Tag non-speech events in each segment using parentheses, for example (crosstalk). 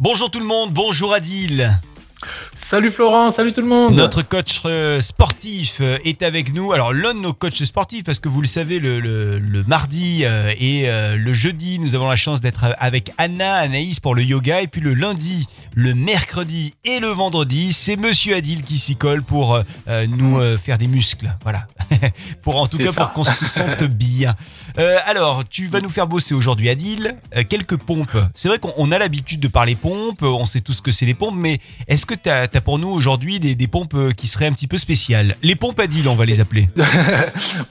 Bonjour tout le monde, bonjour Adil. Salut Florent, salut tout le monde. Notre coach euh, sportif euh, est avec nous. Alors l'un de nos coachs sportifs, parce que vous le savez, le, le- le mardi euh, et le jeudi, nous avons la chance d'être avec Anna, Anaïs pour le yoga. Et puis le lundi, le mercredi et le vendredi, c'est Monsieur Adil qui s'y colle pour nous faire des muscles. Voilà. (laughs) pour en tout cas ça. pour qu'on se sente bien. Euh, alors, tu vas nous faire bosser aujourd'hui, Adil, euh, quelques pompes. C'est vrai qu'on on a l'habitude de parler pompes, on sait tous ce que c'est les pompes, mais est-ce que tu as, pour nous aujourd'hui des, des pompes euh, qui seraient un petit peu spéciales? Les pompes Adil, on va les appeler. (laughs)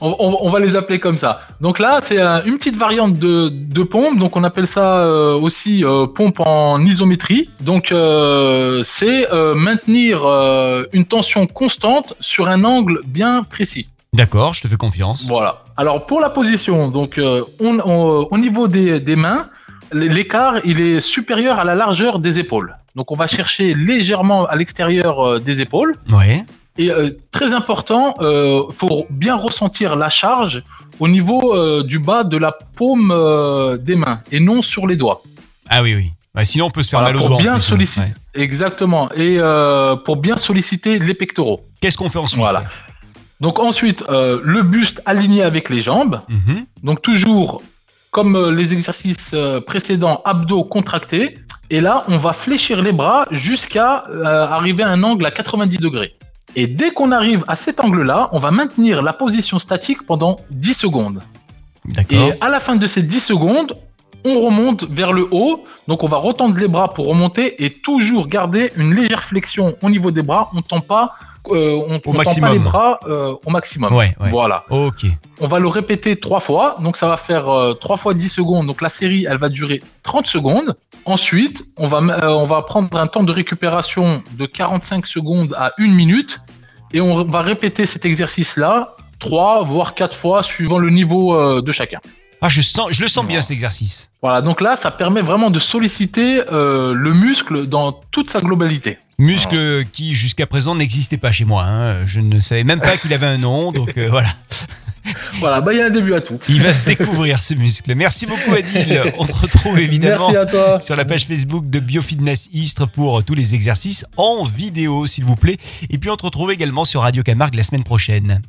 On, on- on va les appeler comme ça. Donc là, c'est euh, une petite variante de, de pompe. Donc on appelle ça euh, aussi euh, pompe en isométrie. Donc euh, c'est euh, maintenir euh, une tension constante sur un angle bien précis. D'accord, je te fais confiance. Voilà. Alors pour la position, donc euh, on- on- au niveau des, des mains, l'écart il est supérieur à la largeur des épaules. Donc on va chercher légèrement à l'extérieur euh, des épaules. Ouais. Et euh, très important, euh, faut bien ressentir la charge au niveau euh, du bas de la paume euh, des mains et non sur les doigts. Ah oui, oui. Ouais, sinon, on peut se faire Voilà, mal au pour bien hein. solliciter. Ouais. Exactement. Et euh, pour bien solliciter les pectoraux. Qu'est-ce qu'on fait ensuite? Voilà. Donc ensuite, euh, le buste aligné avec les jambes. Mhm. Donc toujours comme euh, les exercices euh, précédents, abdos contractés. Et là, on va fléchir les bras jusqu'à euh, arriver à un angle à 90 degrés. Et dès qu'on arrive à cet angle-là, on va maintenir la position statique pendant 10 secondes. Et à la fin de ces 10 secondes, on remonte vers le haut. Donc on va retendre les bras pour remonter et toujours garder une légère flexion au niveau des bras. On ne tend pas, euh, on, tend pas les bras euh, au maximum. Ouais, ouais. Voilà. Ok. On va le répéter trois fois, donc ça va faire euh, trois fois 10 secondes. Donc la série, elle va durer 30 secondes. Ensuite, on va, on va prendre un temps de récupération de 45 secondes à 1 minute et on va répéter cet exercice-là trois voire quatre fois suivant le niveau de chacun. Ah, je, sens, je le sens bien cet exercice. Voilà, donc là, ça permet vraiment de solliciter euh, le muscle dans toute sa globalité. Muscle qui jusqu'à présent n'existait pas chez moi. hein. Je ne savais même pas qu'il avait un nom, donc euh, voilà. (laughs) Voilà, bah il y a un début à tout. Il va se découvrir ce muscle. Merci beaucoup Adil. On te retrouve évidemment sur la page Facebook de Biofitness Istres pour tous les exercices en vidéo s'il vous plaît. Et puis on te retrouve également sur Radio Camargue la semaine prochaine.